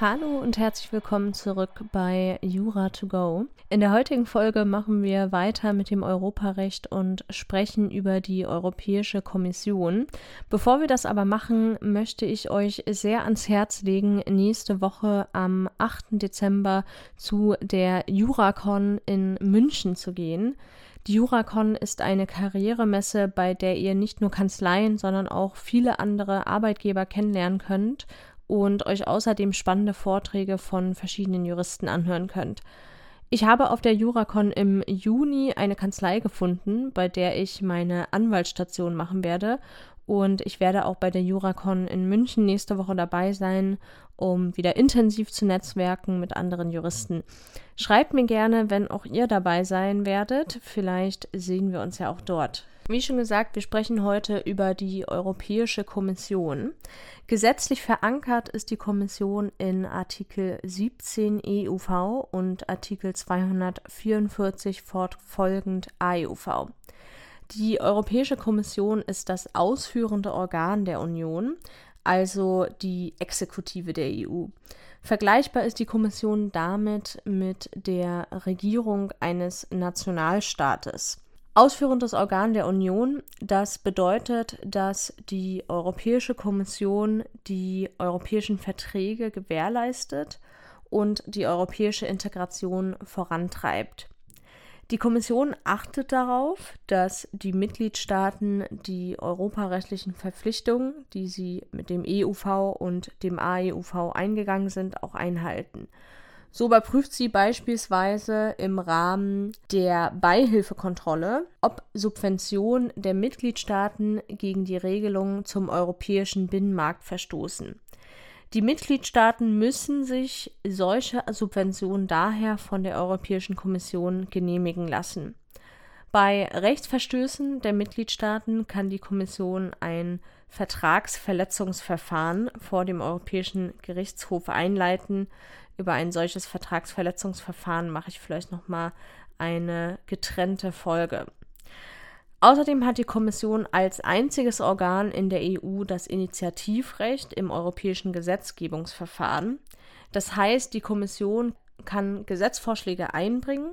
Hallo und herzlich willkommen zurück bei Jura to go. In der heutigen Folge machen wir weiter mit dem Europarecht und sprechen über die Europäische Kommission. Bevor wir das aber machen, möchte ich euch sehr ans Herz legen, nächste Woche am 8. Dezember zu der Juracon in München zu gehen. Die Juracon ist eine Karrieremesse, bei der ihr nicht nur Kanzleien, sondern auch viele andere Arbeitgeber kennenlernen könnt und euch außerdem spannende Vorträge von verschiedenen Juristen anhören könnt. Ich habe auf der Juracon im Juni eine Kanzlei gefunden, bei der ich meine Anwaltsstation machen werde. Und ich werde auch bei der Juracon in München nächste Woche dabei sein, um wieder intensiv zu netzwerken mit anderen Juristen. Schreibt mir gerne, wenn auch ihr dabei sein werdet. Vielleicht sehen wir uns ja auch dort. Wie schon gesagt, wir sprechen heute über die Europäische Kommission. Gesetzlich verankert ist die Kommission in Artikel 17 EUV und Artikel 244 fortfolgend AEUV. Die Europäische Kommission ist das ausführende Organ der Union, also die Exekutive der EU. Vergleichbar ist die Kommission damit mit der Regierung eines Nationalstaates ausführendes Organ der Union. Das bedeutet, dass die Europäische Kommission die europäischen Verträge gewährleistet und die europäische Integration vorantreibt. Die Kommission achtet darauf, dass die Mitgliedstaaten die europarechtlichen Verpflichtungen, die sie mit dem EUV und dem AEUV eingegangen sind, auch einhalten. So überprüft sie beispielsweise im Rahmen der Beihilfekontrolle, ob Subventionen der Mitgliedstaaten gegen die Regelungen zum europäischen Binnenmarkt verstoßen. Die Mitgliedstaaten müssen sich solche Subventionen daher von der Europäischen Kommission genehmigen lassen. Bei Rechtsverstößen der Mitgliedstaaten kann die Kommission ein Vertragsverletzungsverfahren vor dem Europäischen Gerichtshof einleiten, über ein solches Vertragsverletzungsverfahren mache ich vielleicht noch mal eine getrennte Folge. Außerdem hat die Kommission als einziges Organ in der EU das Initiativrecht im europäischen Gesetzgebungsverfahren. Das heißt, die Kommission kann Gesetzvorschläge einbringen.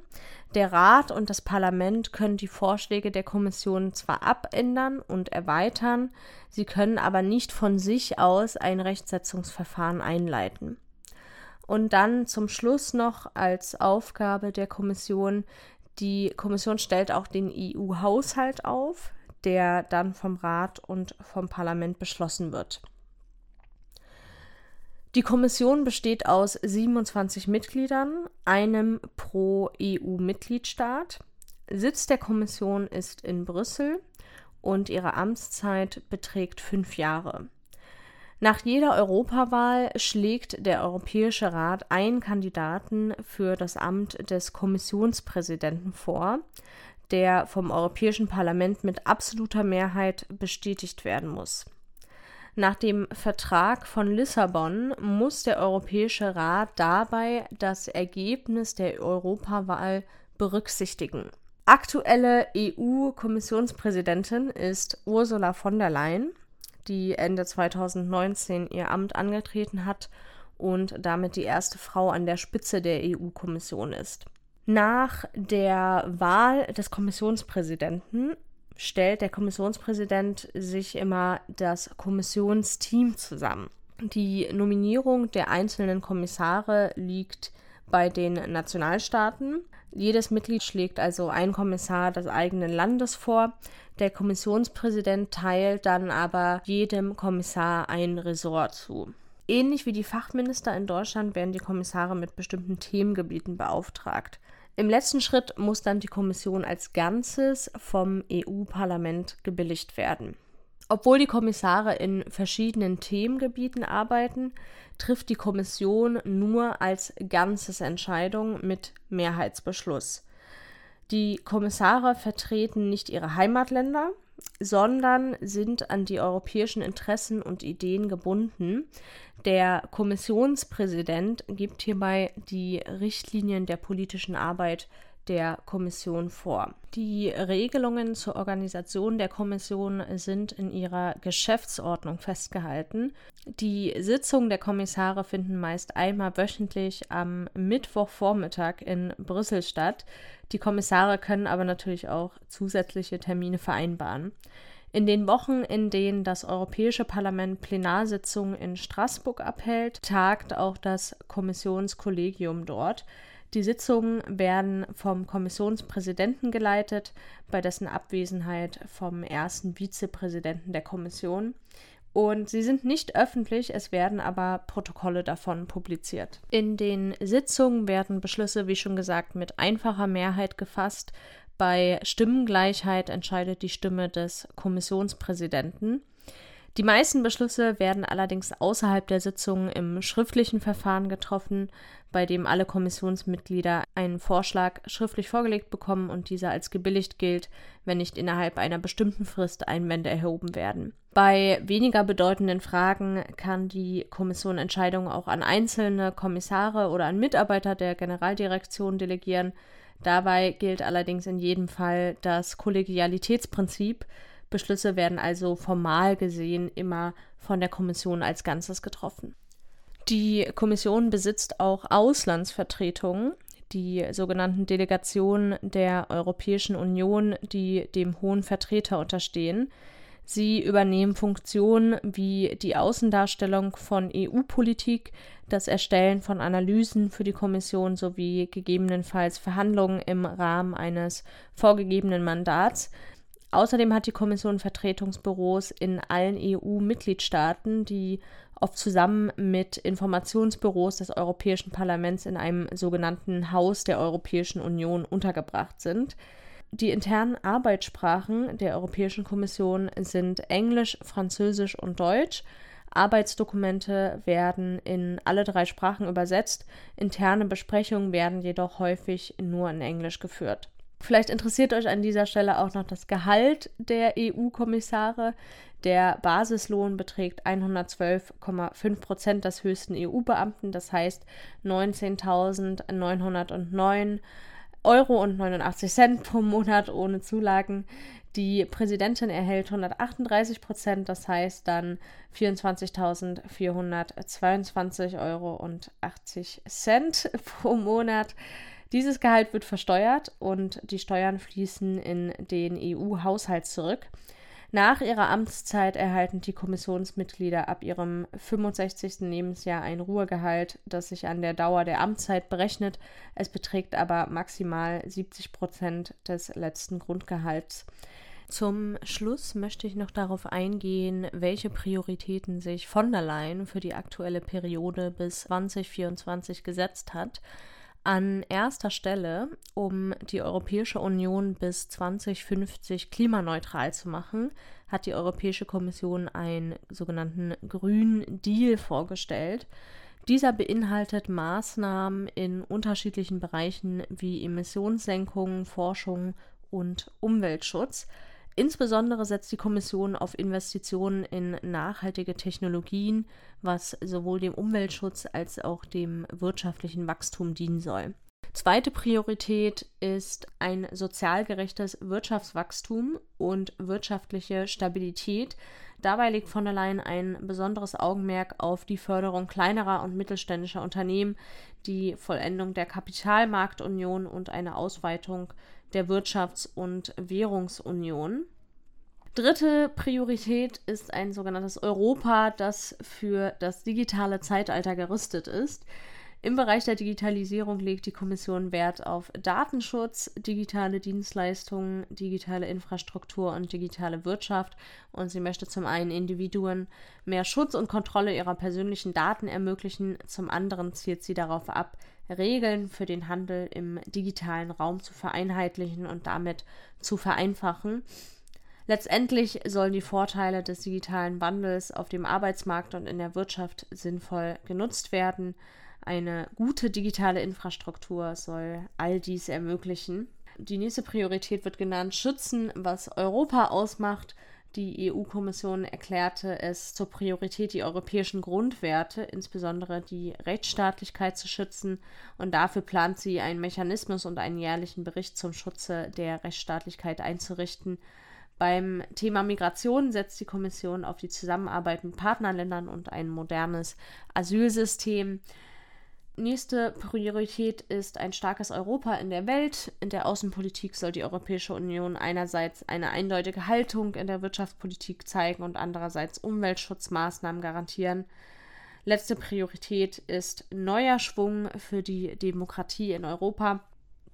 Der Rat und das Parlament können die Vorschläge der Kommission zwar abändern und erweitern, sie können aber nicht von sich aus ein Rechtsetzungsverfahren einleiten. Und dann zum Schluss noch als Aufgabe der Kommission, die Kommission stellt auch den EU-Haushalt auf, der dann vom Rat und vom Parlament beschlossen wird. Die Kommission besteht aus 27 Mitgliedern, einem pro EU-Mitgliedstaat. Sitz der Kommission ist in Brüssel und ihre Amtszeit beträgt fünf Jahre. Nach jeder Europawahl schlägt der Europäische Rat einen Kandidaten für das Amt des Kommissionspräsidenten vor, der vom Europäischen Parlament mit absoluter Mehrheit bestätigt werden muss. Nach dem Vertrag von Lissabon muss der Europäische Rat dabei das Ergebnis der Europawahl berücksichtigen. Aktuelle EU-Kommissionspräsidentin ist Ursula von der Leyen die Ende 2019 ihr Amt angetreten hat und damit die erste Frau an der Spitze der EU-Kommission ist. Nach der Wahl des Kommissionspräsidenten stellt der Kommissionspräsident sich immer das Kommissionsteam zusammen. Die Nominierung der einzelnen Kommissare liegt bei den Nationalstaaten. Jedes Mitglied schlägt also einen Kommissar des eigenen Landes vor. Der Kommissionspräsident teilt dann aber jedem Kommissar ein Ressort zu. Ähnlich wie die Fachminister in Deutschland werden die Kommissare mit bestimmten Themengebieten beauftragt. Im letzten Schritt muss dann die Kommission als Ganzes vom EU-Parlament gebilligt werden. Obwohl die Kommissare in verschiedenen Themengebieten arbeiten, trifft die Kommission nur als Ganzes Entscheidung mit Mehrheitsbeschluss. Die Kommissare vertreten nicht ihre Heimatländer, sondern sind an die europäischen Interessen und Ideen gebunden. Der Kommissionspräsident gibt hierbei die Richtlinien der politischen Arbeit der Kommission vor. Die Regelungen zur Organisation der Kommission sind in ihrer Geschäftsordnung festgehalten. Die Sitzungen der Kommissare finden meist einmal wöchentlich am Mittwochvormittag in Brüssel statt. Die Kommissare können aber natürlich auch zusätzliche Termine vereinbaren. In den Wochen, in denen das Europäische Parlament Plenarsitzungen in Straßburg abhält, tagt auch das Kommissionskollegium dort. Die Sitzungen werden vom Kommissionspräsidenten geleitet, bei dessen Abwesenheit vom ersten Vizepräsidenten der Kommission. Und sie sind nicht öffentlich, es werden aber Protokolle davon publiziert. In den Sitzungen werden Beschlüsse, wie schon gesagt, mit einfacher Mehrheit gefasst. Bei Stimmengleichheit entscheidet die Stimme des Kommissionspräsidenten. Die meisten Beschlüsse werden allerdings außerhalb der Sitzung im schriftlichen Verfahren getroffen, bei dem alle Kommissionsmitglieder einen Vorschlag schriftlich vorgelegt bekommen und dieser als gebilligt gilt, wenn nicht innerhalb einer bestimmten Frist Einwände erhoben werden. Bei weniger bedeutenden Fragen kann die Kommission Entscheidungen auch an einzelne Kommissare oder an Mitarbeiter der Generaldirektion delegieren. Dabei gilt allerdings in jedem Fall das Kollegialitätsprinzip, Beschlüsse werden also formal gesehen immer von der Kommission als Ganzes getroffen. Die Kommission besitzt auch Auslandsvertretungen, die sogenannten Delegationen der Europäischen Union, die dem hohen Vertreter unterstehen. Sie übernehmen Funktionen wie die Außendarstellung von EU-Politik, das Erstellen von Analysen für die Kommission sowie gegebenenfalls Verhandlungen im Rahmen eines vorgegebenen Mandats. Außerdem hat die Kommission Vertretungsbüros in allen EU-Mitgliedstaaten, die oft zusammen mit Informationsbüros des Europäischen Parlaments in einem sogenannten Haus der Europäischen Union untergebracht sind. Die internen Arbeitssprachen der Europäischen Kommission sind Englisch, Französisch und Deutsch. Arbeitsdokumente werden in alle drei Sprachen übersetzt, interne Besprechungen werden jedoch häufig nur in Englisch geführt. Vielleicht interessiert euch an dieser Stelle auch noch das Gehalt der EU-Kommissare. Der Basislohn beträgt 112,5 Prozent des höchsten EU-Beamten, das heißt 19.909 Euro und 89 Cent pro Monat ohne Zulagen. Die Präsidentin erhält 138 Prozent, das heißt dann 24.422 Euro und 80 Cent pro Monat. Dieses Gehalt wird versteuert und die Steuern fließen in den EU-Haushalt zurück. Nach ihrer Amtszeit erhalten die Kommissionsmitglieder ab ihrem 65. Lebensjahr ein Ruhegehalt, das sich an der Dauer der Amtszeit berechnet. Es beträgt aber maximal 70 Prozent des letzten Grundgehalts. Zum Schluss möchte ich noch darauf eingehen, welche Prioritäten sich von der Leyen für die aktuelle Periode bis 2024 gesetzt hat. An erster Stelle, um die Europäische Union bis 2050 klimaneutral zu machen, hat die Europäische Kommission einen sogenannten Grünen Deal vorgestellt. Dieser beinhaltet Maßnahmen in unterschiedlichen Bereichen wie Emissionssenkung, Forschung und Umweltschutz. Insbesondere setzt die Kommission auf Investitionen in nachhaltige Technologien, was sowohl dem Umweltschutz als auch dem wirtschaftlichen Wachstum dienen soll. Zweite Priorität ist ein sozial gerechtes Wirtschaftswachstum und wirtschaftliche Stabilität. Dabei legt von der Leyen ein besonderes Augenmerk auf die Förderung kleinerer und mittelständischer Unternehmen, die Vollendung der Kapitalmarktunion und eine Ausweitung der Wirtschafts- und Währungsunion. Dritte Priorität ist ein sogenanntes Europa, das für das digitale Zeitalter gerüstet ist. Im Bereich der Digitalisierung legt die Kommission Wert auf Datenschutz, digitale Dienstleistungen, digitale Infrastruktur und digitale Wirtschaft. Und sie möchte zum einen Individuen mehr Schutz und Kontrolle ihrer persönlichen Daten ermöglichen, zum anderen zielt sie darauf ab, Regeln für den Handel im digitalen Raum zu vereinheitlichen und damit zu vereinfachen. Letztendlich sollen die Vorteile des digitalen Wandels auf dem Arbeitsmarkt und in der Wirtschaft sinnvoll genutzt werden. Eine gute digitale Infrastruktur soll all dies ermöglichen. Die nächste Priorität wird genannt Schützen, was Europa ausmacht. Die EU-Kommission erklärte es zur Priorität, die europäischen Grundwerte, insbesondere die Rechtsstaatlichkeit, zu schützen. Und dafür plant sie, einen Mechanismus und einen jährlichen Bericht zum Schutze der Rechtsstaatlichkeit einzurichten. Beim Thema Migration setzt die Kommission auf die Zusammenarbeit mit Partnerländern und ein modernes Asylsystem. Nächste Priorität ist ein starkes Europa in der Welt. In der Außenpolitik soll die Europäische Union einerseits eine eindeutige Haltung in der Wirtschaftspolitik zeigen und andererseits Umweltschutzmaßnahmen garantieren. Letzte Priorität ist neuer Schwung für die Demokratie in Europa.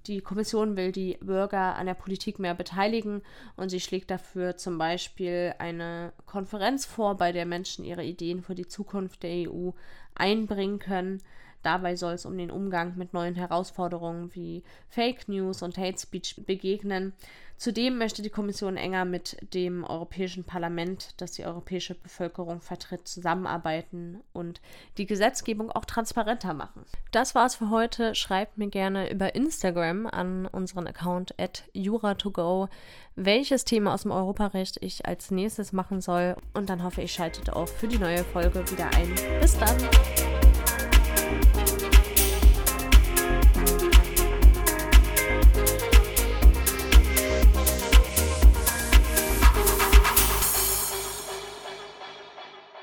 Die Kommission will die Bürger an der Politik mehr beteiligen und sie schlägt dafür zum Beispiel eine Konferenz vor, bei der Menschen ihre Ideen für die Zukunft der EU einbringen können. Dabei soll es um den Umgang mit neuen Herausforderungen wie Fake News und Hate Speech begegnen. Zudem möchte die Kommission enger mit dem Europäischen Parlament, das die europäische Bevölkerung vertritt, zusammenarbeiten und die Gesetzgebung auch transparenter machen. Das war's für heute. Schreibt mir gerne über Instagram an unseren Account at jura2go, welches Thema aus dem Europarecht ich als nächstes machen soll. Und dann hoffe ich, schaltet auch für die neue Folge wieder ein. Bis dann!